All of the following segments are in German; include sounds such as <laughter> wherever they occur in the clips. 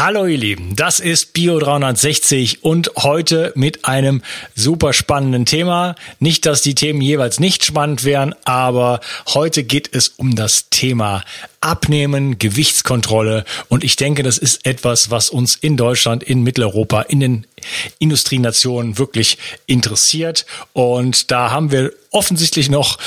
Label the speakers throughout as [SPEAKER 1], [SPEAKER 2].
[SPEAKER 1] Hallo ihr Lieben, das ist Bio 360 und heute mit einem super spannenden Thema. Nicht, dass die Themen jeweils nicht spannend wären, aber heute geht es um das Thema Abnehmen, Gewichtskontrolle. Und ich denke, das ist etwas, was uns in Deutschland, in Mitteleuropa, in den Industrienationen wirklich interessiert. Und da haben wir offensichtlich noch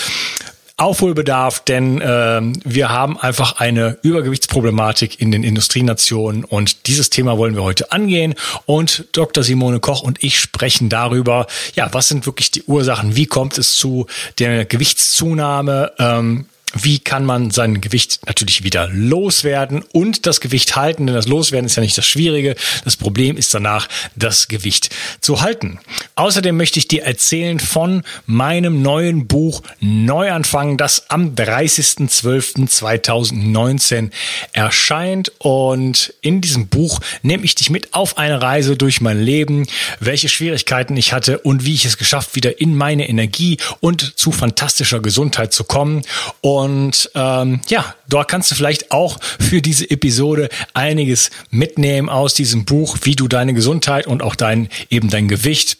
[SPEAKER 1] Aufholbedarf, denn äh, wir haben einfach eine Übergewichtsproblematik in den Industrienationen und dieses Thema wollen wir heute angehen. Und Dr. Simone Koch und ich sprechen darüber, ja, was sind wirklich die Ursachen, wie kommt es zu der Gewichtszunahme, ähm, wie kann man sein Gewicht natürlich wieder loswerden und das Gewicht halten, denn das Loswerden ist ja nicht das Schwierige. Das Problem ist danach, das Gewicht zu halten. Außerdem möchte ich dir erzählen von meinem neuen Buch Neuanfang, das am 30.12.2019 erscheint. Und in diesem Buch nehme ich dich mit auf eine Reise durch mein Leben, welche Schwierigkeiten ich hatte und wie ich es geschafft, wieder in meine Energie und zu fantastischer Gesundheit zu kommen. Und und ähm, ja, dort kannst du vielleicht auch für diese Episode einiges mitnehmen aus diesem Buch, wie du deine Gesundheit und auch dein eben dein Gewicht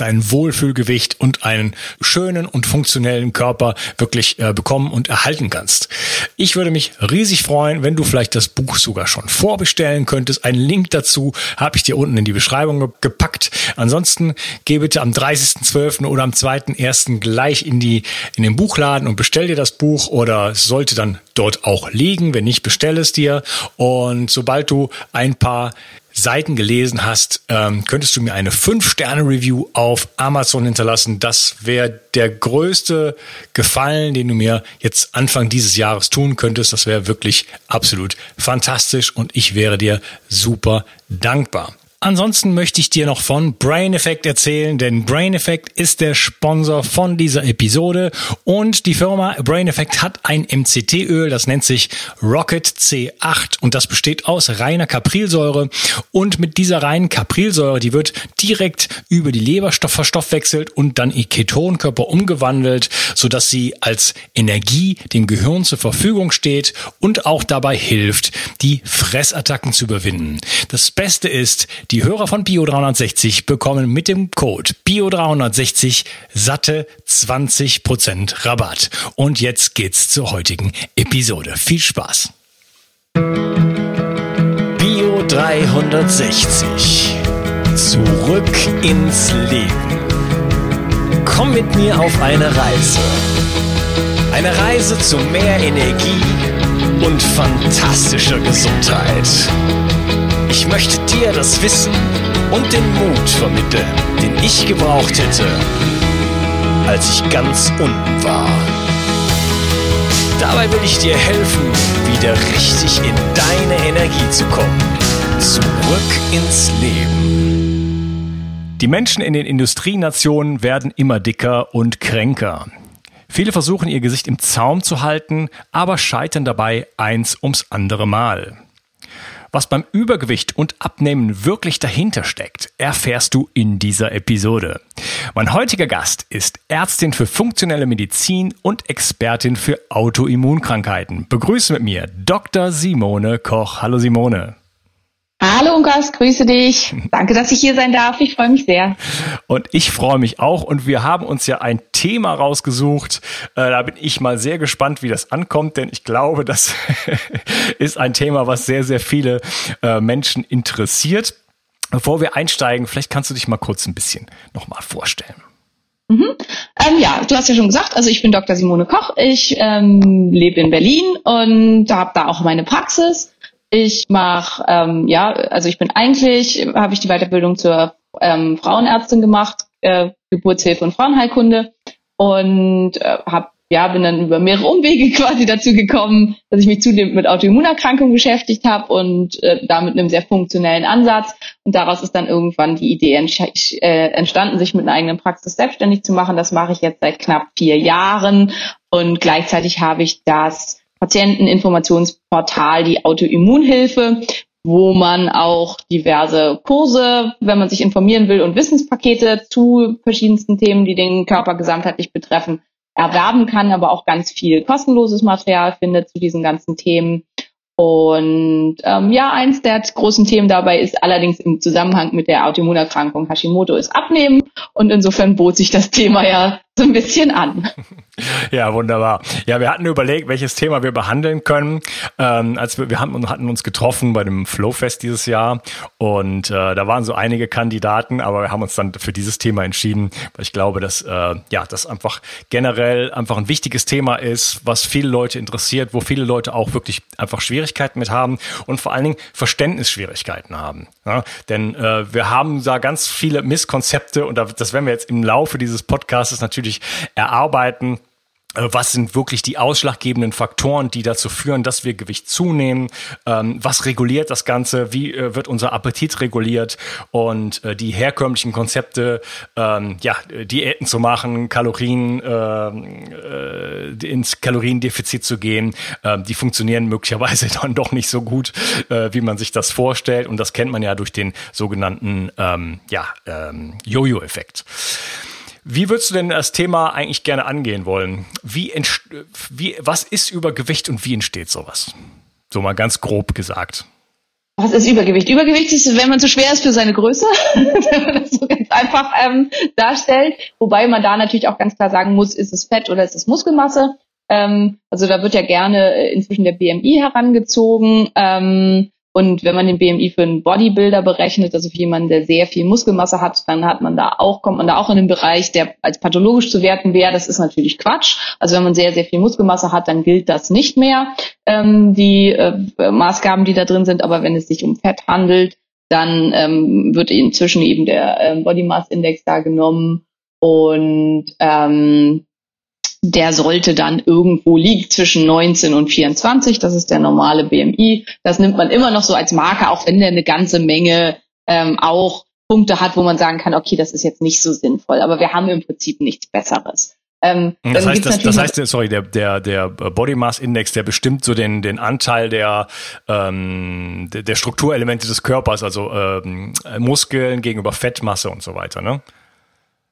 [SPEAKER 1] dein Wohlfühlgewicht und einen schönen und funktionellen Körper wirklich äh, bekommen und erhalten kannst. Ich würde mich riesig freuen, wenn du vielleicht das Buch sogar schon vorbestellen könntest. Einen Link dazu habe ich dir unten in die Beschreibung ge gepackt. Ansonsten geh bitte am 30.12. oder am 2.1. gleich in die in den Buchladen und bestell dir das Buch oder sollte dann dort auch liegen. Wenn nicht, bestell es dir. Und sobald du ein paar Seiten gelesen hast, ähm, könntest du mir eine 5-Sterne-Review auf Amazon hinterlassen. Das wäre der größte Gefallen, den du mir jetzt Anfang dieses Jahres tun könntest. Das wäre wirklich absolut fantastisch und ich wäre dir super dankbar. Ansonsten möchte ich dir noch von Brain Effect erzählen, denn Brain Effect ist der Sponsor von dieser Episode und die Firma Brain Effect hat ein MCT-Öl, das nennt sich Rocket C8 und das besteht aus reiner Caprilsäure und mit dieser reinen Caprilsäure, die wird direkt über die Leber verstoffwechselt und dann in Ketonkörper umgewandelt, sodass sie als Energie dem Gehirn zur Verfügung steht und auch dabei hilft, die Fressattacken zu überwinden. Das Beste ist, die Hörer von Bio360 bekommen mit dem Code Bio360 satte 20% Rabatt. Und jetzt geht's zur heutigen Episode. Viel Spaß! Bio 360 Zurück ins Leben. Komm mit mir auf eine Reise. Eine Reise zu mehr Energie und fantastischer Gesundheit. Ich möchte dir das Wissen und den Mut vermitteln, den ich gebraucht hätte, als ich ganz unten war. Dabei will ich dir helfen, wieder richtig in deine Energie zu kommen. Zurück ins Leben. Die Menschen in den Industrienationen werden immer dicker und kränker. Viele versuchen ihr Gesicht im Zaum zu halten, aber scheitern dabei eins ums andere Mal. Was beim Übergewicht und Abnehmen wirklich dahinter steckt, erfährst du in dieser Episode. Mein heutiger Gast ist Ärztin für funktionelle Medizin und Expertin für Autoimmunkrankheiten. Begrüße mit mir Dr. Simone Koch. Hallo Simone.
[SPEAKER 2] Hallo Ungas, grüße dich. Danke, dass ich hier sein darf. Ich freue mich sehr.
[SPEAKER 1] Und ich freue mich auch. Und wir haben uns ja ein Thema rausgesucht. Äh, da bin ich mal sehr gespannt, wie das ankommt, denn ich glaube, das <laughs> ist ein Thema, was sehr, sehr viele äh, Menschen interessiert. Bevor wir einsteigen, vielleicht kannst du dich mal kurz ein bisschen nochmal vorstellen.
[SPEAKER 2] Mhm. Ähm, ja, du hast ja schon gesagt, also ich bin Dr. Simone Koch. Ich ähm, lebe in Berlin und habe da auch meine Praxis. Ich mache, ähm, ja, also ich bin eigentlich, habe ich die Weiterbildung zur ähm, Frauenärztin gemacht, äh, Geburtshilfe und Frauenheilkunde und äh, habe ja, bin dann über mehrere Umwege <laughs> quasi dazu gekommen, dass ich mich zudem mit Autoimmunerkrankungen beschäftigt habe und äh, da mit einem sehr funktionellen Ansatz. Und daraus ist dann irgendwann die Idee äh, entstanden, sich mit einer eigenen Praxis selbstständig zu machen. Das mache ich jetzt seit knapp vier Jahren und gleichzeitig habe ich das Patienteninformationsportal, die Autoimmunhilfe, wo man auch diverse Kurse, wenn man sich informieren will und Wissenspakete zu verschiedensten Themen, die den Körper gesamtheitlich betreffen, erwerben kann, aber auch ganz viel kostenloses Material findet zu diesen ganzen Themen. Und ähm, ja, eins der großen Themen dabei ist allerdings im Zusammenhang mit der Autoimmunerkrankung Hashimoto ist Abnehmen. Und insofern bot sich das Thema ja so ein bisschen an. <laughs>
[SPEAKER 1] Ja, wunderbar. Ja, wir hatten überlegt, welches Thema wir behandeln können. Ähm, als wir, wir haben, hatten uns getroffen bei dem Flowfest dieses Jahr und äh, da waren so einige Kandidaten, aber wir haben uns dann für dieses Thema entschieden, weil ich glaube, dass äh, ja, das einfach generell einfach ein wichtiges Thema ist, was viele Leute interessiert, wo viele Leute auch wirklich einfach Schwierigkeiten mit haben und vor allen Dingen Verständnisschwierigkeiten haben. Ja? Denn äh, wir haben da ganz viele Misskonzepte und das werden wir jetzt im Laufe dieses Podcasts natürlich erarbeiten äh, was sind wirklich die ausschlaggebenden Faktoren, die dazu führen, dass wir Gewicht zunehmen? Ähm, was reguliert das Ganze? Wie äh, wird unser Appetit reguliert? Und äh, die herkömmlichen Konzepte, ähm, ja, Diäten zu machen, Kalorien äh, ins Kaloriendefizit zu gehen, die funktionieren möglicherweise <laughs> dann doch nicht so gut, wie man sich das vorstellt. Und das kennt man ja durch den sogenannten ähm, ja, ähm, Jojo-Effekt. Wie würdest du denn das Thema eigentlich gerne angehen wollen? Wie, wie, was ist Übergewicht und wie entsteht sowas? So mal ganz grob gesagt.
[SPEAKER 2] Was ist Übergewicht? Übergewicht ist, wenn man zu schwer ist für seine Größe, <laughs> wenn man das so ganz einfach ähm, darstellt. Wobei man da natürlich auch ganz klar sagen muss, ist es Fett oder ist es Muskelmasse? Ähm, also da wird ja gerne äh, inzwischen der BMI herangezogen. Ähm, und wenn man den BMI für einen Bodybuilder berechnet, also für jemanden, der sehr viel Muskelmasse hat, dann hat man da auch, kommt man da auch in den Bereich, der als pathologisch zu werten wäre. Das ist natürlich Quatsch. Also wenn man sehr, sehr viel Muskelmasse hat, dann gilt das nicht mehr, ähm, die äh, Maßgaben, die da drin sind. Aber wenn es sich um Fett handelt, dann ähm, wird inzwischen eben der ähm, Body Mass Index da genommen und ähm, der sollte dann irgendwo liegen zwischen 19 und 24. Das ist der normale BMI. Das nimmt man immer noch so als Marke, auch wenn der eine ganze Menge ähm, auch Punkte hat, wo man sagen kann, okay, das ist jetzt nicht so sinnvoll. Aber wir haben im Prinzip nichts Besseres.
[SPEAKER 1] Ähm, das, heißt, das, das heißt, sorry, der, der, der Body Mass Index, der bestimmt so den, den Anteil der, ähm, der, der Strukturelemente des Körpers, also ähm, Muskeln gegenüber Fettmasse und so weiter, ne?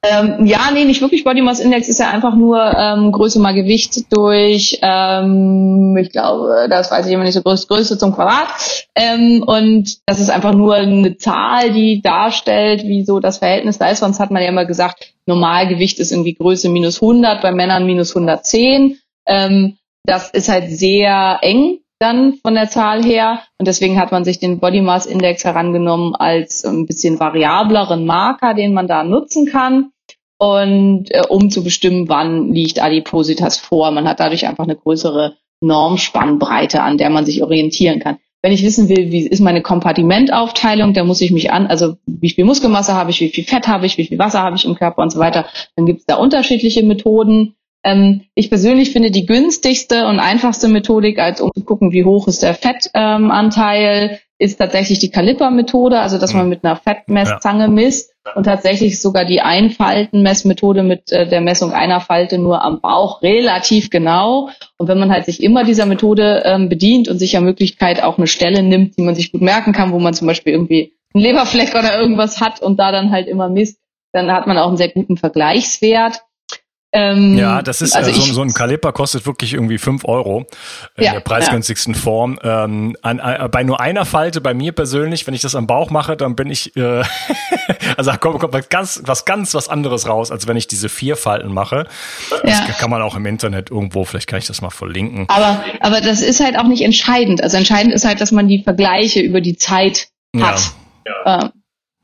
[SPEAKER 2] Ähm, ja, nee, nicht wirklich. Body Mass Index ist ja einfach nur ähm, Größe mal Gewicht durch, ähm, ich glaube, das weiß ich immer nicht so, Größe, Größe zum Quadrat. Ähm, und das ist einfach nur eine Zahl, die darstellt, wie so das Verhältnis da ist. Sonst hat man ja immer gesagt, Normalgewicht ist irgendwie Größe minus 100, bei Männern minus 110. Ähm, das ist halt sehr eng dann von der Zahl her. Und deswegen hat man sich den Body Mass Index herangenommen als ein bisschen variableren Marker, den man da nutzen kann. Und äh, um zu bestimmen, wann liegt Adipositas vor. Man hat dadurch einfach eine größere Normspannbreite, an der man sich orientieren kann. Wenn ich wissen will, wie ist meine Kompartimentaufteilung, dann muss ich mich an, also wie viel Muskelmasse habe ich, wie viel Fett habe ich, wie viel Wasser habe ich im Körper und so weiter. Dann gibt es da unterschiedliche Methoden. Ähm, ich persönlich finde die günstigste und einfachste Methodik, als um zu gucken, wie hoch ist der Fettanteil, ähm, ist tatsächlich die Kaliper-Methode, also dass man mhm. mit einer Fettmesszange ja. misst und tatsächlich sogar die Einfaltenmessmethode mit äh, der Messung einer Falte nur am Bauch relativ genau. Und wenn man halt sich immer dieser Methode ähm, bedient und sich ja Möglichkeit auch eine Stelle nimmt, die man sich gut merken kann, wo man zum Beispiel irgendwie einen Leberfleck oder irgendwas hat und da dann halt immer misst, dann hat man auch einen sehr guten Vergleichswert.
[SPEAKER 1] Ähm, ja, das ist also äh, so, so, ein Kaliper kostet wirklich irgendwie fünf Euro in ja, der preisgünstigsten ja. Form. Ähm, an, äh, bei nur einer Falte, bei mir persönlich, wenn ich das am Bauch mache, dann bin ich, äh, <laughs> also kommt, kommt was ganz, was ganz was anderes raus, als wenn ich diese vier Falten mache. Ja. Das kann man auch im Internet irgendwo, vielleicht kann ich das mal verlinken.
[SPEAKER 2] Aber, aber das ist halt auch nicht entscheidend. Also entscheidend ist halt, dass man die Vergleiche über die Zeit hat. Ja. Ähm,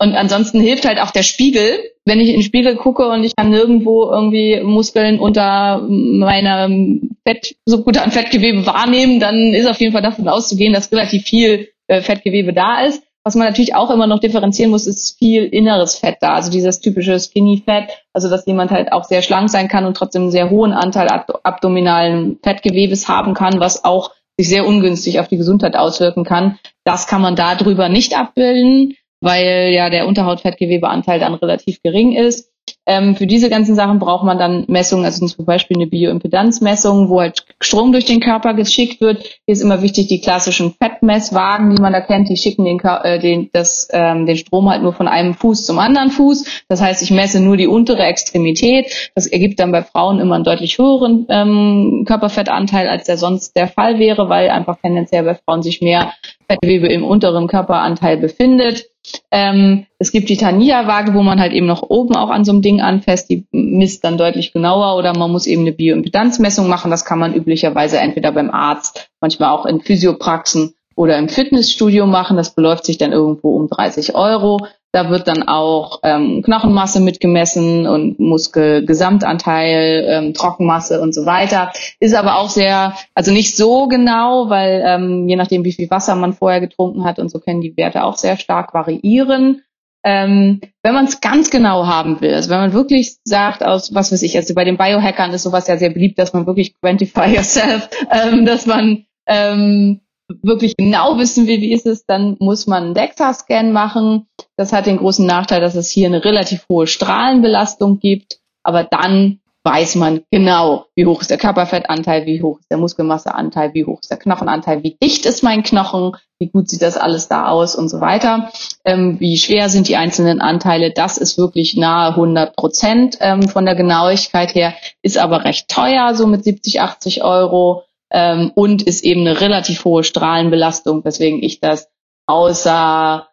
[SPEAKER 2] und ansonsten hilft halt auch der Spiegel. Wenn ich in den Spiegel gucke und ich kann nirgendwo irgendwie Muskeln unter meinem Fett, so gut an Fettgewebe wahrnehmen, dann ist auf jeden Fall davon auszugehen, dass relativ viel äh, Fettgewebe da ist. Was man natürlich auch immer noch differenzieren muss, ist viel inneres Fett da. Also dieses typische Skinny Fett, also dass jemand halt auch sehr schlank sein kann und trotzdem einen sehr hohen Anteil abdominalen Fettgewebes haben kann, was auch sich sehr ungünstig auf die Gesundheit auswirken kann. Das kann man darüber nicht abbilden weil ja der Unterhautfettgewebeanteil dann relativ gering ist. Ähm, für diese ganzen Sachen braucht man dann Messungen, also zum Beispiel eine Bioimpedanzmessung, wo halt Strom durch den Körper geschickt wird. Hier ist immer wichtig, die klassischen Fettmesswagen, die man da kennt, die schicken den, äh, den, das, ähm, den Strom halt nur von einem Fuß zum anderen Fuß. Das heißt, ich messe nur die untere Extremität. Das ergibt dann bei Frauen immer einen deutlich höheren ähm, Körperfettanteil, als der sonst der Fall wäre, weil einfach tendenziell bei Frauen sich mehr Fettgewebe im unteren Körperanteil befindet. Ähm, es gibt die Tania-Waage, wo man halt eben noch oben auch an so einem Ding anfasst, die misst dann deutlich genauer oder man muss eben eine Bioimpedanzmessung machen. Das kann man üblicherweise entweder beim Arzt, manchmal auch in Physiopraxen oder im Fitnessstudio machen. Das beläuft sich dann irgendwo um 30 Euro. Da wird dann auch ähm, Knochenmasse mitgemessen und Muskelgesamtanteil, ähm, Trockenmasse und so weiter. Ist aber auch sehr, also nicht so genau, weil ähm, je nachdem, wie viel Wasser man vorher getrunken hat und so können die Werte auch sehr stark variieren. Ähm, wenn man es ganz genau haben will, also wenn man wirklich sagt, aus was weiß ich, also bei den Biohackern ist sowas ja sehr beliebt, dass man wirklich quantify <laughs> yourself, ähm, dass man ähm, wirklich genau wissen will, wie ist es, dann muss man einen DEXA-Scan machen. Das hat den großen Nachteil, dass es hier eine relativ hohe Strahlenbelastung gibt, aber dann weiß man genau, wie hoch ist der Körperfettanteil, wie hoch ist der Muskelmasseanteil, wie hoch ist der Knochenanteil, wie dicht ist mein Knochen, wie gut sieht das alles da aus und so weiter, ähm, wie schwer sind die einzelnen Anteile. Das ist wirklich nahe 100 Prozent ähm, von der Genauigkeit her, ist aber recht teuer, so mit 70, 80 Euro ähm, und ist eben eine relativ hohe Strahlenbelastung, weswegen ich das außer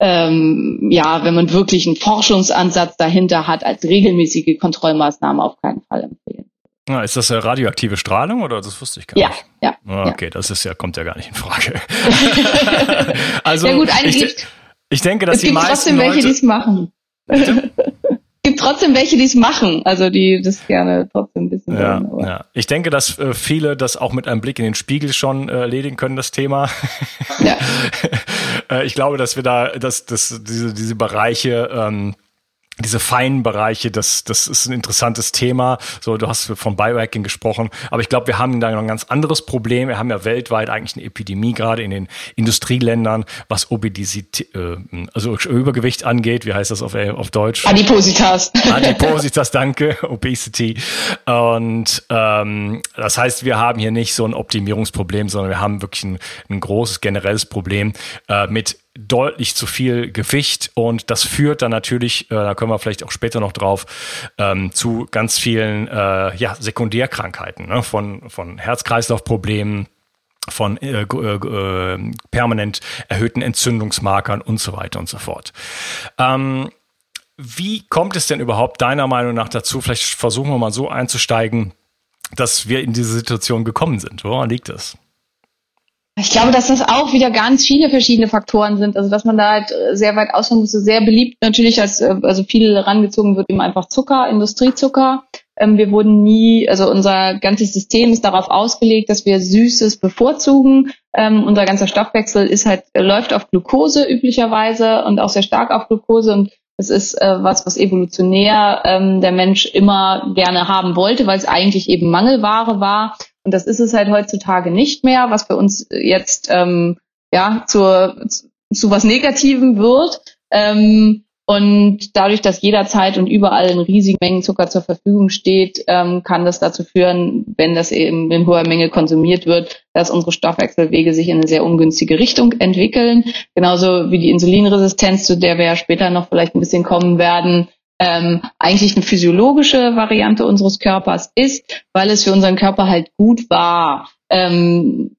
[SPEAKER 2] ähm, ja, wenn man wirklich einen Forschungsansatz dahinter hat, als regelmäßige Kontrollmaßnahme auf keinen Fall empfehlen.
[SPEAKER 1] Ja, ist das eine radioaktive Strahlung oder das wusste ich gar
[SPEAKER 2] ja,
[SPEAKER 1] nicht?
[SPEAKER 2] Ja,
[SPEAKER 1] ja. Okay,
[SPEAKER 2] ja.
[SPEAKER 1] das ist ja, kommt ja gar nicht in Frage. <laughs> <laughs> also,
[SPEAKER 2] ja gut,
[SPEAKER 1] ich, ich, denke, dass
[SPEAKER 2] es gibt
[SPEAKER 1] die meisten
[SPEAKER 2] trotzdem welche, die es machen. Gibt trotzdem welche, die es machen, also die das gerne trotzdem ein bisschen
[SPEAKER 1] ja, wollen. Ja. Ich denke, dass äh, viele das auch mit einem Blick in den Spiegel schon äh, erledigen können, das Thema. Ja. <laughs> äh, ich glaube, dass wir da, dass, dass diese, diese Bereiche ähm, diese feinen Bereiche, das, das ist ein interessantes Thema. So, du hast von Biohacking gesprochen, aber ich glaube, wir haben da noch ein ganz anderes Problem. Wir haben ja weltweit eigentlich eine Epidemie, gerade in den Industrieländern, was Obesität, äh, also Übergewicht angeht. Wie heißt das auf, äh, auf Deutsch?
[SPEAKER 2] Adipositas.
[SPEAKER 1] Adipositas, danke, Obesity. Und ähm, das heißt, wir haben hier nicht so ein Optimierungsproblem, sondern wir haben wirklich ein, ein großes generelles Problem äh, mit deutlich zu viel Gewicht und das führt dann natürlich, äh, da können wir vielleicht auch später noch drauf, ähm, zu ganz vielen äh, ja, Sekundärkrankheiten, ne? von, von Herz-Kreislauf-Problemen, von äh, äh, permanent erhöhten Entzündungsmarkern und so weiter und so fort. Ähm, wie kommt es denn überhaupt deiner Meinung nach dazu? Vielleicht versuchen wir mal so einzusteigen, dass wir in diese Situation gekommen sind. Woran liegt das?
[SPEAKER 2] Ich glaube, dass das auch wieder ganz viele verschiedene Faktoren sind. Also dass man da halt äh, sehr weit ausholen muss. Sehr beliebt natürlich, als äh, also viel herangezogen wird eben einfach Zucker, Industriezucker. Ähm, wir wurden nie, also unser ganzes System ist darauf ausgelegt, dass wir Süßes bevorzugen. Ähm, unser ganzer Stoffwechsel ist halt läuft auf Glucose üblicherweise und auch sehr stark auf Glucose und das ist äh, was, was evolutionär ähm, der Mensch immer gerne haben wollte, weil es eigentlich eben Mangelware war. Und das ist es halt heutzutage nicht mehr, was für uns jetzt ähm, ja zur, zu was Negativem wird. Ähm, und dadurch, dass jederzeit und überall in riesigen Mengen Zucker zur Verfügung steht, ähm, kann das dazu führen, wenn das eben in hoher Menge konsumiert wird, dass unsere Stoffwechselwege sich in eine sehr ungünstige Richtung entwickeln. Genauso wie die Insulinresistenz, zu der wir ja später noch vielleicht ein bisschen kommen werden, ähm, eigentlich eine physiologische Variante unseres Körpers ist, weil es für unseren Körper halt gut war, ähm,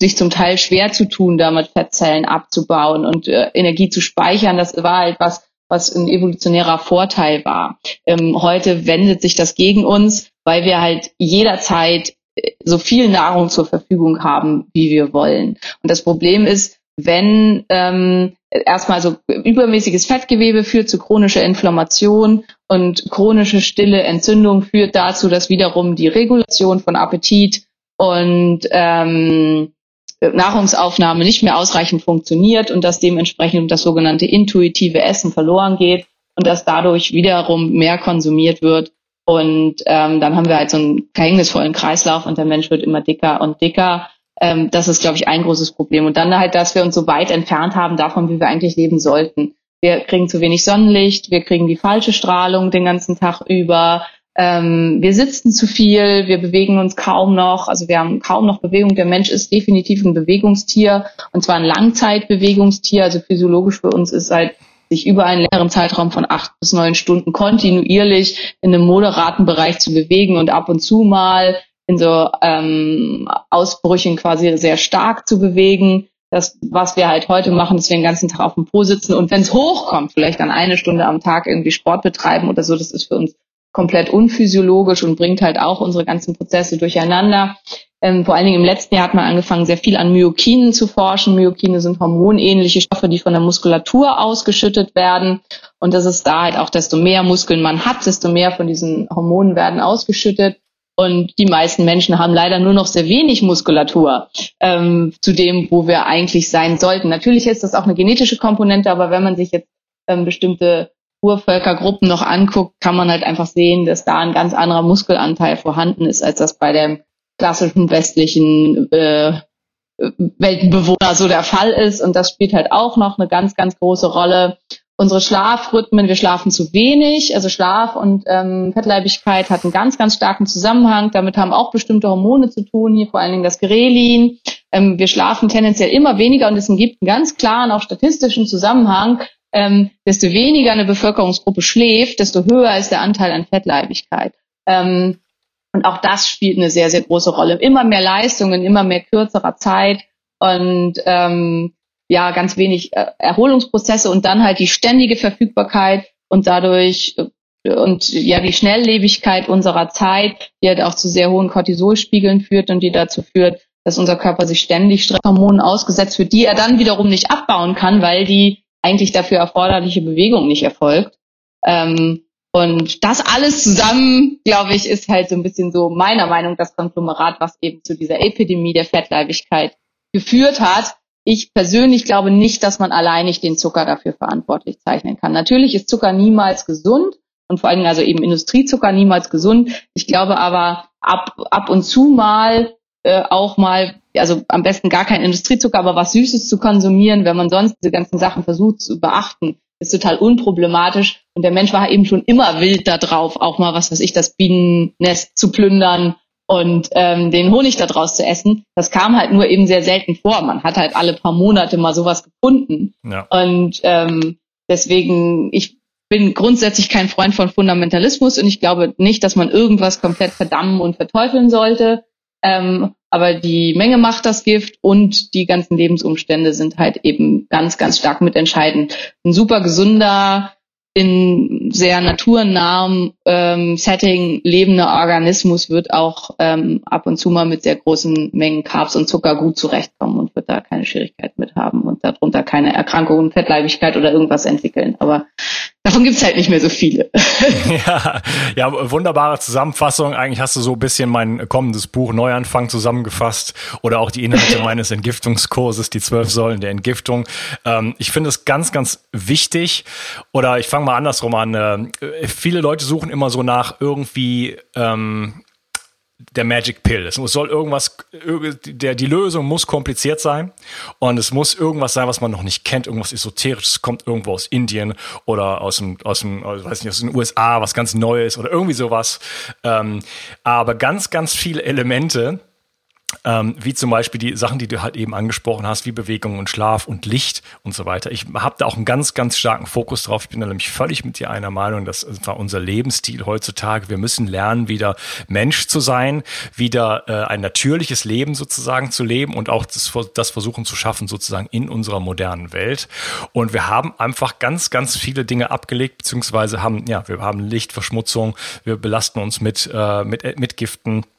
[SPEAKER 2] sich zum Teil schwer zu tun, damit Fettzellen abzubauen und äh, Energie zu speichern. Das war halt was, was ein evolutionärer Vorteil war. Ähm, heute wendet sich das gegen uns, weil wir halt jederzeit äh, so viel Nahrung zur Verfügung haben, wie wir wollen. Und das Problem ist, wenn ähm, erstmal so übermäßiges Fettgewebe führt zu chronischer Inflammation und chronische stille Entzündung führt dazu, dass wiederum die Regulation von Appetit und ähm, Nahrungsaufnahme nicht mehr ausreichend funktioniert und dass dementsprechend das sogenannte intuitive Essen verloren geht und dass dadurch wiederum mehr konsumiert wird. Und ähm, dann haben wir halt so einen verhängnisvollen Kreislauf und der Mensch wird immer dicker und dicker ähm, das ist, glaube ich, ein großes Problem. Und dann halt, dass wir uns so weit entfernt haben davon, wie wir eigentlich leben sollten. wir kriegen zu wenig Sonnenlicht, wir kriegen die falsche Strahlung den ganzen Tag über, ähm, wir sitzen zu viel, wir bewegen uns kaum noch, also wir haben kaum noch Bewegung. Der Mensch ist definitiv ein Bewegungstier und zwar ein Langzeitbewegungstier. Also physiologisch für uns ist seit sich über einen längeren Zeitraum von acht bis neun Stunden kontinuierlich in einem moderaten Bereich zu bewegen und ab und zu mal in so ähm, Ausbrüchen quasi sehr stark zu bewegen. Das, was wir halt heute machen, ist wir den ganzen Tag auf dem Po sitzen und wenn es hochkommt, vielleicht dann eine Stunde am Tag irgendwie Sport betreiben oder so, das ist für uns komplett unphysiologisch und bringt halt auch unsere ganzen Prozesse durcheinander. Ähm, vor allen Dingen im letzten Jahr hat man angefangen, sehr viel an Myokinen zu forschen. Myokine sind hormonähnliche Stoffe, die von der Muskulatur ausgeschüttet werden. Und das ist da halt auch, desto mehr Muskeln man hat, desto mehr von diesen Hormonen werden ausgeschüttet. Und die meisten Menschen haben leider nur noch sehr wenig Muskulatur ähm, zu dem, wo wir eigentlich sein sollten. Natürlich ist das auch eine genetische Komponente, aber wenn man sich jetzt ähm, bestimmte Urvölkergruppen noch anguckt, kann man halt einfach sehen, dass da ein ganz anderer Muskelanteil vorhanden ist, als das bei dem klassischen westlichen äh, Weltenbewohner so der Fall ist. Und das spielt halt auch noch eine ganz, ganz große Rolle. Unsere Schlafrhythmen, wir schlafen zu wenig. Also Schlaf und ähm, Fettleibigkeit hat einen ganz, ganz starken Zusammenhang. Damit haben auch bestimmte Hormone zu tun, hier vor allen Dingen das Grelin. Ähm, wir schlafen tendenziell immer weniger und es gibt einen ganz klaren, auch statistischen Zusammenhang ähm, desto weniger eine Bevölkerungsgruppe schläft, desto höher ist der Anteil an Fettleibigkeit. Ähm, und auch das spielt eine sehr, sehr große Rolle. Immer mehr Leistungen, immer mehr kürzerer Zeit und ähm, ja, ganz wenig äh, Erholungsprozesse und dann halt die ständige Verfügbarkeit und dadurch äh, und ja die Schnelllebigkeit unserer Zeit, die halt auch zu sehr hohen Cortisolspiegeln führt und die dazu führt, dass unser Körper sich ständig Stresshormonen ausgesetzt wird, die er dann wiederum nicht abbauen kann, weil die eigentlich dafür erforderliche Bewegung nicht erfolgt. Ähm, und das alles zusammen, glaube ich, ist halt so ein bisschen so meiner Meinung das Konglomerat, was eben zu dieser Epidemie der Fettleibigkeit geführt hat. Ich persönlich glaube nicht, dass man allein nicht den Zucker dafür verantwortlich zeichnen kann. Natürlich ist Zucker niemals gesund und vor allen Dingen also eben Industriezucker niemals gesund. Ich glaube aber ab, ab und zu mal äh, auch mal, also am besten gar kein Industriezucker, aber was Süßes zu konsumieren, wenn man sonst diese ganzen Sachen versucht zu beachten, ist total unproblematisch. Und der Mensch war eben schon immer wild da drauf, auch mal, was weiß ich, das Bienennest zu plündern und ähm, den Honig da draus zu essen. Das kam halt nur eben sehr selten vor. Man hat halt alle paar Monate mal sowas gefunden. Ja. Und ähm, deswegen, ich bin grundsätzlich kein Freund von Fundamentalismus und ich glaube nicht, dass man irgendwas komplett verdammen und verteufeln sollte. Ähm, aber die Menge macht das Gift und die ganzen Lebensumstände sind halt eben ganz, ganz stark mitentscheidend. Ein super gesunder, in sehr naturnahem ähm, Setting lebender Organismus wird auch ähm, ab und zu mal mit sehr großen Mengen Carbs und Zucker gut zurechtkommen und wird da keine Schwierigkeit mit haben und darunter keine Erkrankungen, Fettleibigkeit oder irgendwas entwickeln. Aber davon gibt's halt nicht mehr so viele. <laughs>
[SPEAKER 1] ja, ja, wunderbare Zusammenfassung. Eigentlich hast du so ein bisschen mein kommendes Buch Neuanfang zusammengefasst oder auch die Inhalte <laughs> meines Entgiftungskurses, die zwölf Säulen der Entgiftung. Ähm, ich finde es ganz, ganz wichtig. Oder ich fange mal andersrum an. Äh, viele Leute suchen immer so nach irgendwie ähm, der Magic Pill. Es soll irgendwas, der, die Lösung muss kompliziert sein und es muss irgendwas sein, was man noch nicht kennt, irgendwas Esoterisches, kommt irgendwo aus Indien oder aus dem, aus dem, weiß nicht, aus den USA, was ganz Neues oder irgendwie sowas. Ähm, aber ganz, ganz viele Elemente, ähm, wie zum Beispiel die Sachen, die du halt eben angesprochen hast, wie Bewegung und Schlaf und Licht und so weiter. Ich habe da auch einen ganz, ganz starken Fokus drauf. Ich bin da nämlich völlig mit dir einer Meinung, das war unser Lebensstil heutzutage. Wir müssen lernen, wieder Mensch zu sein, wieder äh, ein natürliches Leben sozusagen zu leben und auch das, das versuchen zu schaffen sozusagen in unserer modernen Welt. Und wir haben einfach ganz, ganz viele Dinge abgelegt, beziehungsweise haben, ja, wir haben Lichtverschmutzung, wir belasten uns mit, äh, mit, mit Giften äh,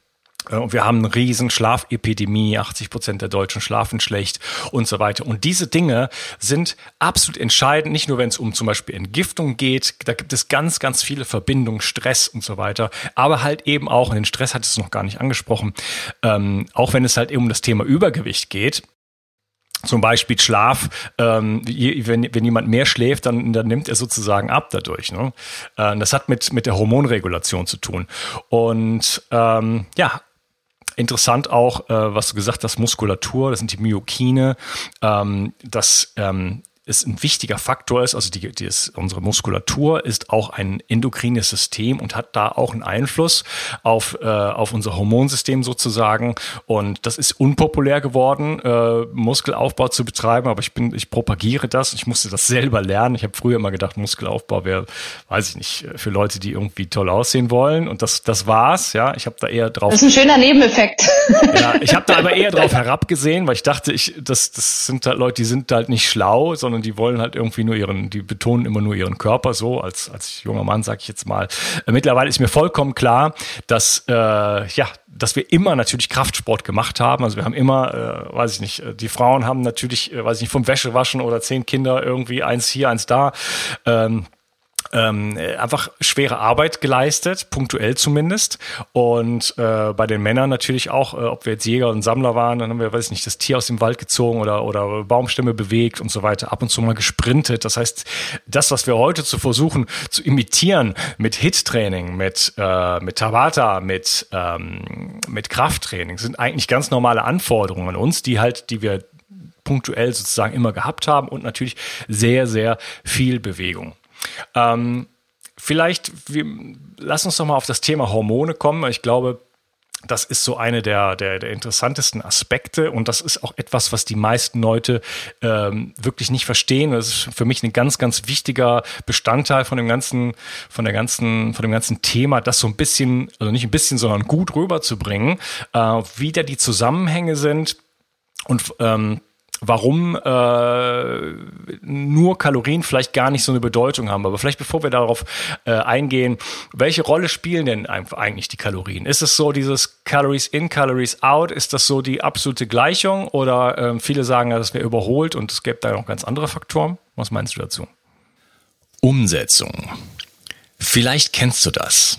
[SPEAKER 1] und wir haben eine riesen Schlafepidemie, 80 Prozent der Deutschen schlafen schlecht und so weiter. Und diese Dinge sind absolut entscheidend, nicht nur wenn es um zum Beispiel Entgiftung geht, da gibt es ganz, ganz viele Verbindungen, Stress und so weiter, aber halt eben auch, und den Stress hat es noch gar nicht angesprochen, ähm, auch wenn es halt eben um das Thema Übergewicht geht, zum Beispiel Schlaf, ähm, wenn, wenn jemand mehr schläft, dann, dann nimmt er sozusagen ab dadurch. Ne? Äh, das hat mit, mit der Hormonregulation zu tun. Und ähm, ja, Interessant auch, äh, was du gesagt hast, Muskulatur, das sind die Myokine, ähm, das ähm, es ein wichtiger Faktor ist, also die, die ist, unsere Muskulatur ist auch ein endokrines System und hat da auch einen Einfluss auf, äh, auf unser Hormonsystem sozusagen. Und das ist unpopulär geworden, äh, Muskelaufbau zu betreiben, aber ich bin, ich propagiere das. Ich musste das selber lernen. Ich habe früher immer gedacht, Muskelaufbau wäre, weiß ich nicht, für Leute, die irgendwie toll aussehen wollen. Und das, das war's. Ja, ich habe da eher drauf.
[SPEAKER 2] Das ist ein schöner Nebeneffekt. <laughs>
[SPEAKER 1] Ja, ich habe da aber eher drauf herabgesehen, weil ich dachte, ich, das, das sind halt Leute, die sind halt nicht schlau, sondern die wollen halt irgendwie nur ihren, die betonen immer nur ihren Körper so, als, als junger Mann, sag ich jetzt mal. Äh, mittlerweile ist mir vollkommen klar, dass, äh, ja, dass wir immer natürlich Kraftsport gemacht haben. Also wir haben immer, äh, weiß ich nicht, äh, die Frauen haben natürlich, äh, weiß ich nicht, vom Wäschewaschen oder zehn Kinder irgendwie eins hier, eins da. Ähm, ähm, einfach schwere Arbeit geleistet, punktuell zumindest. Und äh, bei den Männern natürlich auch, äh, ob wir jetzt Jäger und Sammler waren, dann haben wir, weiß ich nicht, das Tier aus dem Wald gezogen oder, oder Baumstämme bewegt und so weiter, ab und zu mal gesprintet. Das heißt, das, was wir heute zu versuchen zu imitieren mit Hit-Training, mit, äh, mit Tabata, mit, ähm, mit Krafttraining, sind eigentlich ganz normale Anforderungen an uns, die halt, die wir punktuell sozusagen immer gehabt haben und natürlich sehr, sehr viel Bewegung. Ähm, vielleicht, wir, lass uns doch mal auf das Thema Hormone kommen. Ich glaube, das ist so eine der, der, der interessantesten Aspekte und das ist auch etwas, was die meisten Leute ähm, wirklich nicht verstehen. Das ist für mich ein ganz, ganz wichtiger Bestandteil von dem ganzen, von der ganzen, von dem ganzen Thema, das so ein bisschen, also nicht ein bisschen, sondern gut rüberzubringen, äh, wie da die Zusammenhänge sind und ähm, warum äh, nur Kalorien vielleicht gar nicht so eine Bedeutung haben. Aber vielleicht bevor wir darauf äh, eingehen, welche Rolle spielen denn eigentlich die Kalorien? Ist es so dieses Calories in, Calories out? Ist das so die absolute Gleichung? Oder äh, viele sagen, das wäre überholt und es gäbe da noch ganz andere Faktoren? Was meinst du dazu? Umsetzung. Vielleicht kennst du das.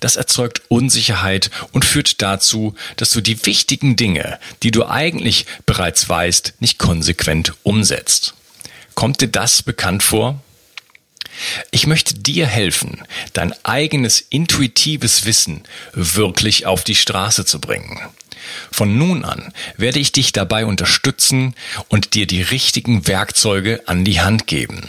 [SPEAKER 1] Das erzeugt Unsicherheit und führt dazu, dass du die wichtigen Dinge, die du eigentlich bereits weißt, nicht konsequent umsetzt. Kommt dir das bekannt vor? Ich möchte dir helfen, dein eigenes intuitives Wissen wirklich auf die Straße zu bringen. Von nun an werde ich dich dabei unterstützen und dir die richtigen Werkzeuge an die Hand geben.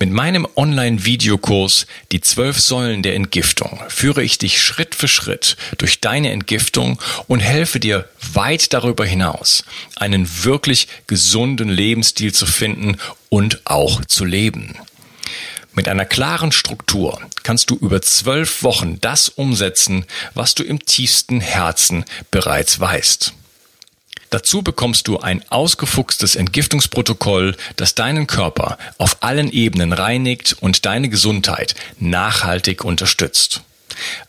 [SPEAKER 1] Mit meinem Online-Videokurs Die zwölf Säulen der Entgiftung führe ich dich Schritt für Schritt durch deine Entgiftung und helfe dir weit darüber hinaus, einen wirklich gesunden Lebensstil zu finden und auch zu leben. Mit einer klaren Struktur kannst du über zwölf Wochen das umsetzen, was du im tiefsten Herzen bereits weißt. Dazu bekommst du ein ausgefuchstes Entgiftungsprotokoll, das deinen Körper auf allen Ebenen reinigt und deine Gesundheit nachhaltig unterstützt.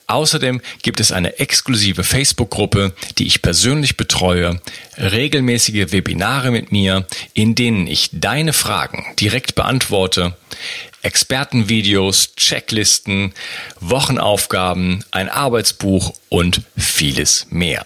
[SPEAKER 1] Außerdem gibt es eine exklusive Facebook-Gruppe, die ich persönlich betreue, regelmäßige Webinare mit mir, in denen ich deine Fragen direkt beantworte, Expertenvideos, Checklisten, Wochenaufgaben, ein Arbeitsbuch und vieles mehr.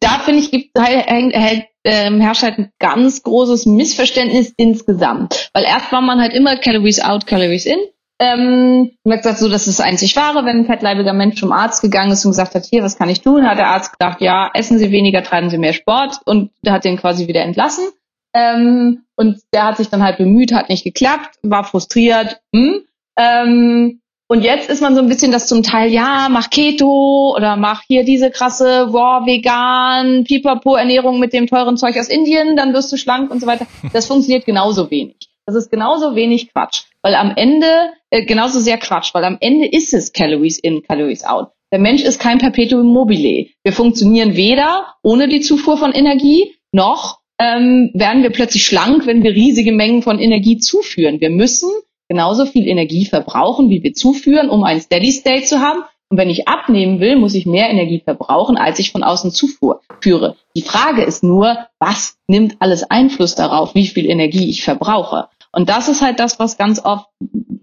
[SPEAKER 2] da finde ich, gibt, hält, ähm, herrscht halt ein ganz großes Missverständnis insgesamt. Weil erst war man halt immer Calories out, Calories in. Ähm, man hat gesagt, so, das ist einzig wahre, wenn ein fettleibiger Mensch zum Arzt gegangen ist und gesagt hat, hier, was kann ich tun, hat der Arzt gedacht, ja, essen Sie weniger, treiben Sie mehr Sport und hat den quasi wieder entlassen. Ähm, und der hat sich dann halt bemüht, hat nicht geklappt, war frustriert. Hm? Ähm, Und jetzt ist man so ein bisschen das zum Teil, ja, mach Keto oder mach hier diese krasse Raw Vegan, Pipapo Ernährung mit dem teuren Zeug aus Indien, dann wirst du schlank und so weiter. Das funktioniert genauso wenig. Das ist genauso wenig Quatsch, weil am Ende äh, genauso sehr Quatsch, weil am Ende ist es Calories in, Calories out. Der Mensch ist kein Perpetuum mobile. Wir funktionieren weder ohne die Zufuhr von Energie, noch ähm, werden wir plötzlich schlank, wenn wir riesige Mengen von Energie zuführen. Wir müssen genauso viel Energie verbrauchen, wie wir zuführen, um ein Steady State zu haben. Und wenn ich abnehmen will, muss ich mehr Energie verbrauchen, als ich von außen zuführe. Die Frage ist nur, was nimmt alles Einfluss darauf, wie viel Energie ich verbrauche? Und das ist halt das, was ganz oft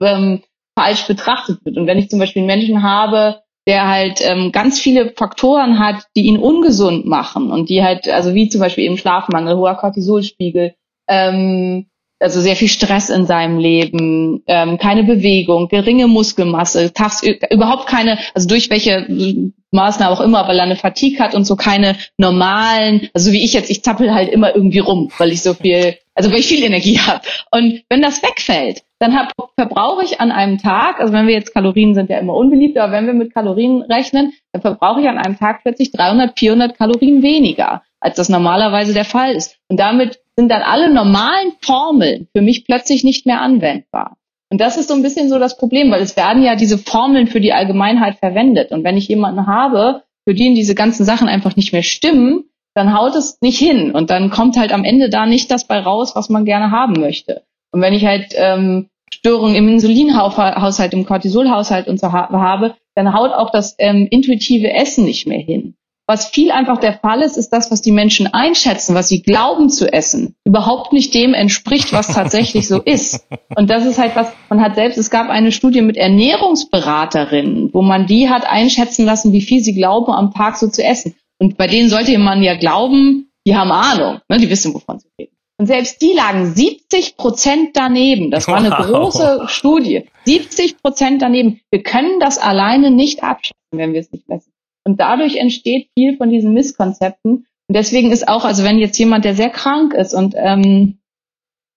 [SPEAKER 2] ähm, falsch betrachtet wird. Und wenn ich zum Beispiel einen Menschen habe, der halt ähm, ganz viele Faktoren hat, die ihn ungesund machen und die halt, also wie zum Beispiel eben Schlafmangel, hoher Cortisolspiegel, ähm, also sehr viel Stress in seinem Leben, ähm, keine Bewegung, geringe Muskelmasse, tags überhaupt keine, also durch welche Maßnahmen auch immer, weil er eine Fatigue hat und so keine normalen, also wie ich jetzt, ich zappel halt immer irgendwie rum, weil ich so viel, also weil ich viel Energie habe. Und wenn das wegfällt, dann hab, verbrauche ich an einem Tag, also wenn wir jetzt Kalorien sind ja immer unbeliebt, aber wenn wir mit Kalorien rechnen, dann verbrauche ich an einem Tag plötzlich 300, 400 Kalorien weniger, als das normalerweise der Fall ist. Und damit sind dann alle normalen Formeln für mich plötzlich nicht mehr anwendbar. Und das ist so ein bisschen so das Problem, weil es werden ja diese Formeln für die Allgemeinheit verwendet. Und wenn ich jemanden habe, für den diese ganzen Sachen einfach nicht mehr stimmen, dann haut es nicht hin. Und dann kommt halt am Ende da nicht das bei raus, was man gerne haben möchte. Und wenn ich halt ähm, Störungen im Insulinhaushalt, im Cortisolhaushalt und so habe, dann haut auch das ähm, intuitive Essen nicht mehr hin. Was viel einfach der Fall ist, ist das, was die Menschen einschätzen, was sie glauben zu essen, überhaupt nicht dem entspricht, was tatsächlich so <laughs> ist. Und das ist halt was, man hat selbst, es gab eine Studie mit Ernährungsberaterinnen, wo man die hat einschätzen lassen, wie viel sie glauben, am Tag so zu essen. Und bei denen sollte man ja glauben, die haben Ahnung, ne, die wissen, wovon sie reden. Und selbst die lagen 70 Prozent daneben. Das war eine wow. große Studie. 70 Prozent daneben. Wir können das alleine nicht abschätzen, wenn wir es nicht messen. Und dadurch entsteht viel von diesen Misskonzepten. Und deswegen ist auch, also wenn jetzt jemand, der sehr krank ist und ähm,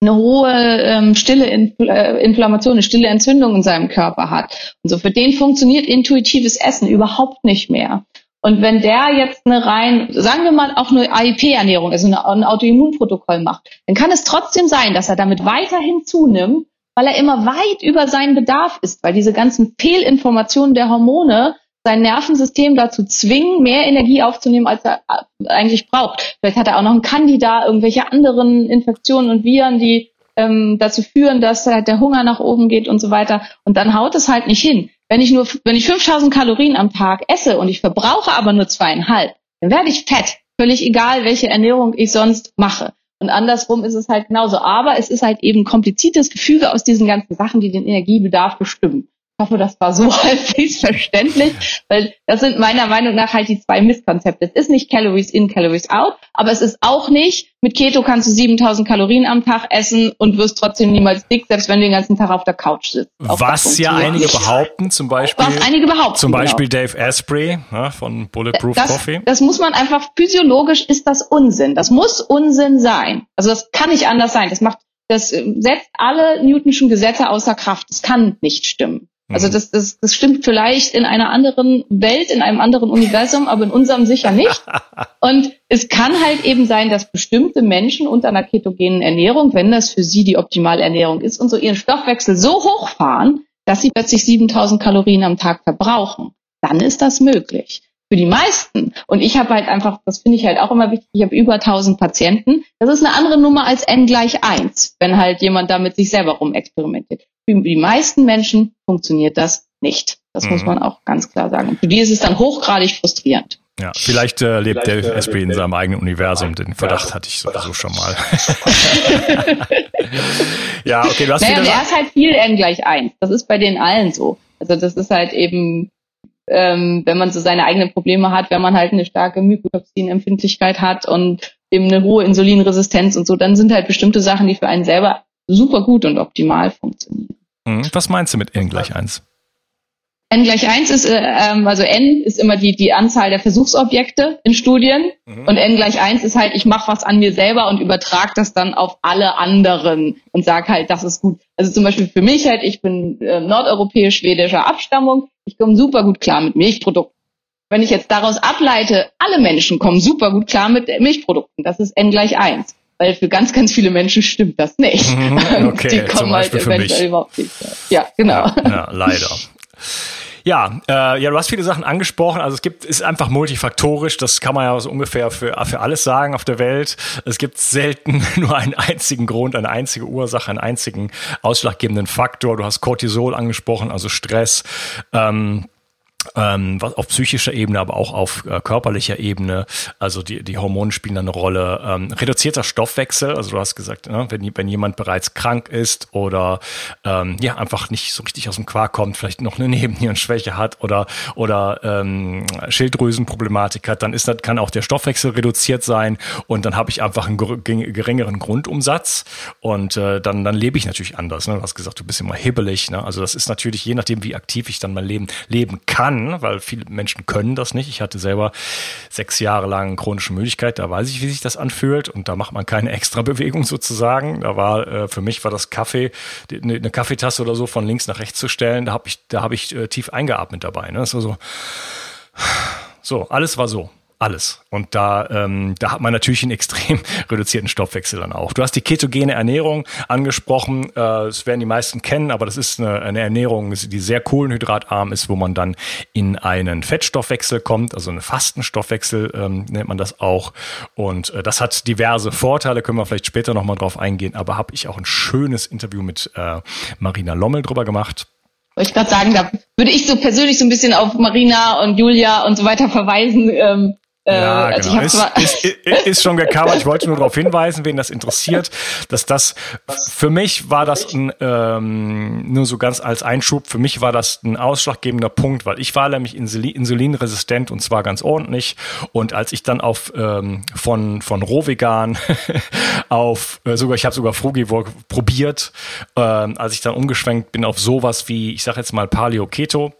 [SPEAKER 2] eine hohe ähm, stille Infl äh, Inflammation, eine stille Entzündung in seinem Körper hat. Und so für den funktioniert intuitives Essen überhaupt nicht mehr. Und wenn der jetzt eine rein, sagen wir mal auch eine AIP-Ernährung, also ein Autoimmunprotokoll macht, dann kann es trotzdem sein, dass er damit weiterhin zunimmt, weil er immer weit über seinen Bedarf ist, weil diese ganzen Fehlinformationen der Hormone sein Nervensystem dazu zwingen, mehr Energie aufzunehmen, als er äh, eigentlich braucht. Vielleicht hat er auch noch einen Candida, irgendwelche anderen Infektionen und Viren, die ähm, dazu führen, dass halt der Hunger nach oben geht und so weiter. Und dann haut es halt nicht hin. Wenn ich nur, wenn ich 5000 Kalorien am Tag esse und ich verbrauche aber nur zweieinhalb, dann werde ich fett. Völlig egal, welche Ernährung ich sonst mache. Und andersrum ist es halt genauso. Aber es ist halt eben kompliziertes Gefüge aus diesen ganzen Sachen, die den Energiebedarf bestimmen. Ich hoffe, das war so <laughs> halbwegs verständlich, weil das sind meiner Meinung nach halt die zwei Misskonzepte. Es ist nicht Calories in, Calories out, aber es ist auch nicht, mit Keto kannst du 7000 Kalorien am Tag essen und wirst trotzdem niemals dick, selbst wenn du den ganzen Tag auf der Couch sitzt.
[SPEAKER 1] Was ja einige behaupten, zum Beispiel.
[SPEAKER 2] Was einige behaupten.
[SPEAKER 1] Zum Beispiel genau. Dave Asprey ja, von Bulletproof
[SPEAKER 2] das,
[SPEAKER 1] Coffee.
[SPEAKER 2] Das muss man einfach, physiologisch ist das Unsinn. Das muss Unsinn sein. Also das kann nicht anders sein. Das macht, das setzt alle Newtonschen Gesetze außer Kraft. Das kann nicht stimmen. Also mhm. das, das, das stimmt vielleicht in einer anderen Welt, in einem anderen Universum, aber in unserem sicher nicht. <laughs> Und es kann halt eben sein, dass bestimmte Menschen unter einer ketogenen Ernährung, wenn das für sie die optimale Ernährung ist, und so ihren Stoffwechsel so hochfahren, dass sie plötzlich 7000 Kalorien am Tag verbrauchen. Dann ist das möglich. Für die meisten. Und ich habe halt einfach, das finde ich halt auch immer wichtig, ich habe über 1000 Patienten. Das ist eine andere Nummer als n gleich 1, wenn halt jemand damit sich selber rumexperimentiert. Für die meisten Menschen funktioniert das nicht. Das mhm. muss man auch ganz klar sagen. Und für die ist es dann hochgradig frustrierend.
[SPEAKER 1] Ja, vielleicht äh, lebt vielleicht, Dave Asprey in seinem eigenen Universum. Den Verdacht hatte ich sowieso schon mal. <laughs>
[SPEAKER 2] ja, okay, du hast naja, der ist halt viel n gleich 1. Das ist bei denen allen so. Also das ist halt eben, ähm, wenn man so seine eigenen Probleme hat, wenn man halt eine starke Mykotoxinempfindlichkeit hat und eben eine hohe Insulinresistenz und so, dann sind halt bestimmte Sachen, die für einen selber super gut und optimal funktionieren.
[SPEAKER 1] Mhm. Was meinst du mit n gleich 1?
[SPEAKER 2] N gleich eins ist, äh, ähm, also N ist immer die, die Anzahl der Versuchsobjekte in Studien mhm. und N gleich eins ist halt, ich mache was an mir selber und übertrage das dann auf alle anderen und sag halt, das ist gut. Also zum Beispiel für mich halt, ich bin äh, nordeuropäisch-schwedischer Abstammung, ich komme super gut klar mit Milchprodukten. Wenn ich jetzt daraus ableite, alle Menschen kommen super gut klar mit Milchprodukten, das ist N gleich eins. Weil für ganz, ganz viele Menschen stimmt das nicht.
[SPEAKER 1] Mhm, okay, <laughs>
[SPEAKER 2] Die kommen halt eventuell überhaupt nicht. Ja, genau.
[SPEAKER 1] Ja, ja leider. Ja, äh, ja, du hast viele Sachen angesprochen. Also es gibt, ist einfach multifaktorisch. Das kann man ja so ungefähr für, für alles sagen auf der Welt. Es gibt selten <laughs> nur einen einzigen Grund, eine einzige Ursache, einen einzigen ausschlaggebenden Faktor. Du hast Cortisol angesprochen, also Stress. Ähm, ähm, auf psychischer Ebene, aber auch auf äh, körperlicher Ebene. Also die, die Hormone spielen eine Rolle. Ähm, reduzierter Stoffwechsel, also du hast gesagt, ne, wenn, wenn jemand bereits krank ist oder ähm, ja einfach nicht so richtig aus dem Quark kommt, vielleicht noch eine Nebennierenschwäche hat oder oder ähm, Schilddrüsenproblematik hat, dann ist das kann auch der Stoffwechsel reduziert sein und dann habe ich einfach einen geringeren Grundumsatz und äh, dann dann lebe ich natürlich anders. Ne? Du hast gesagt, du bist immer hibbelig. Ne? Also das ist natürlich je nachdem, wie aktiv ich dann mein Leben leben kann kann, weil viele Menschen können das nicht. Ich hatte selber sechs Jahre lang chronische Müdigkeit, da weiß ich, wie sich das anfühlt und da macht man keine <laughs> extra Bewegung sozusagen. Da war äh, für mich war das Kaffee, eine, eine Kaffeetasse oder so von links nach rechts zu stellen, da habe ich, da habe ich äh, tief eingeatmet dabei. Ne? Das war so, <sighs> so, alles war so alles. Und da, ähm, da hat man natürlich einen extrem <laughs> reduzierten Stoffwechsel dann auch. Du hast die ketogene Ernährung angesprochen. Äh, das werden die meisten kennen, aber das ist eine, eine Ernährung, die sehr kohlenhydratarm ist, wo man dann in einen Fettstoffwechsel kommt, also einen Fastenstoffwechsel ähm, nennt man das auch. Und äh, das hat diverse Vorteile, können wir vielleicht später nochmal drauf eingehen. Aber habe ich auch ein schönes Interview mit äh, Marina Lommel drüber gemacht.
[SPEAKER 2] Wollte ich gerade sagen, da würde ich so persönlich so ein bisschen auf Marina und Julia und so weiter verweisen. Ähm,
[SPEAKER 1] ja, äh, also genau. Ist, ist, ist, schon gecovert. Ich wollte nur darauf hinweisen, wen das interessiert, dass das für mich war das ein, ähm, nur so ganz als Einschub, für mich war das ein ausschlaggebender Punkt, weil ich war nämlich insulinresistent und zwar ganz ordentlich. Und als ich dann auf ähm, von, von Rohvegan <laughs> auf äh, sogar, ich habe sogar Frugivore probiert, ähm, als ich dann umgeschwenkt bin auf sowas wie, ich sag jetzt mal Paleo Keto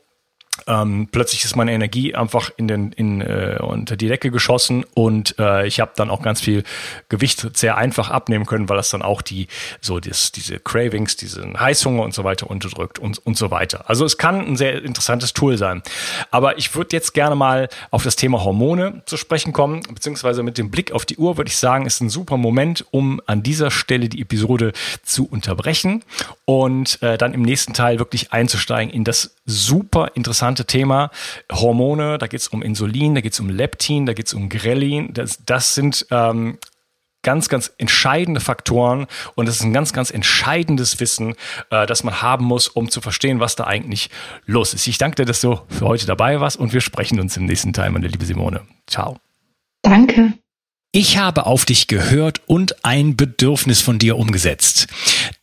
[SPEAKER 1] ähm, plötzlich ist meine Energie einfach in den in äh, unter die Decke geschossen und äh, ich habe dann auch ganz viel Gewicht sehr einfach abnehmen können, weil das dann auch die so das, diese Cravings, diesen Heißhunger und so weiter unterdrückt und und so weiter. Also es kann ein sehr interessantes Tool sein. Aber ich würde jetzt gerne mal auf das Thema Hormone zu sprechen kommen, beziehungsweise mit dem Blick auf die Uhr würde ich sagen, ist ein super Moment, um an dieser Stelle die Episode zu unterbrechen und äh, dann im nächsten Teil wirklich einzusteigen in das super interessante Thema Hormone. Da geht es um Insulin, da geht es um Leptin, da geht es um Grelin. Das, das sind ähm, ganz, ganz entscheidende Faktoren und das ist ein ganz, ganz entscheidendes Wissen, äh, das man haben muss, um zu verstehen, was da eigentlich los ist. Ich danke dir, dass du für heute dabei warst und wir sprechen uns im nächsten Teil, meine liebe Simone. Ciao.
[SPEAKER 2] Danke.
[SPEAKER 1] Ich habe auf dich gehört und ein Bedürfnis von dir umgesetzt.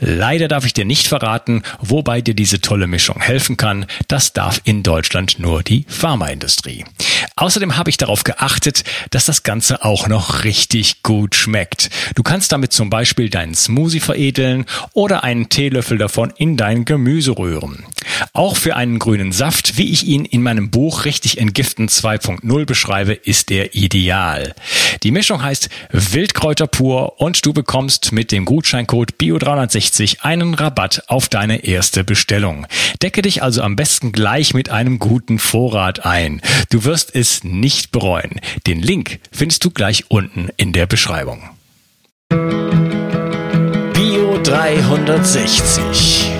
[SPEAKER 1] Leider darf ich dir nicht verraten, wobei dir diese tolle Mischung helfen kann. Das darf in Deutschland nur die Pharmaindustrie. Außerdem habe ich darauf geachtet, dass das Ganze auch noch richtig gut schmeckt. Du kannst damit zum Beispiel deinen Smoothie veredeln oder einen Teelöffel davon in dein Gemüse rühren. Auch für einen grünen Saft, wie ich ihn in meinem Buch Richtig Entgiften 2.0 beschreibe, ist er ideal. Die Mischung heißt Wildkräuter pur und du bekommst mit dem Gutscheincode BIO360 einen Rabatt auf deine erste Bestellung. Decke dich also am besten gleich mit einem guten Vorrat ein. Du wirst es nicht bereuen. Den Link findest du gleich unten in der Beschreibung. Bio 360.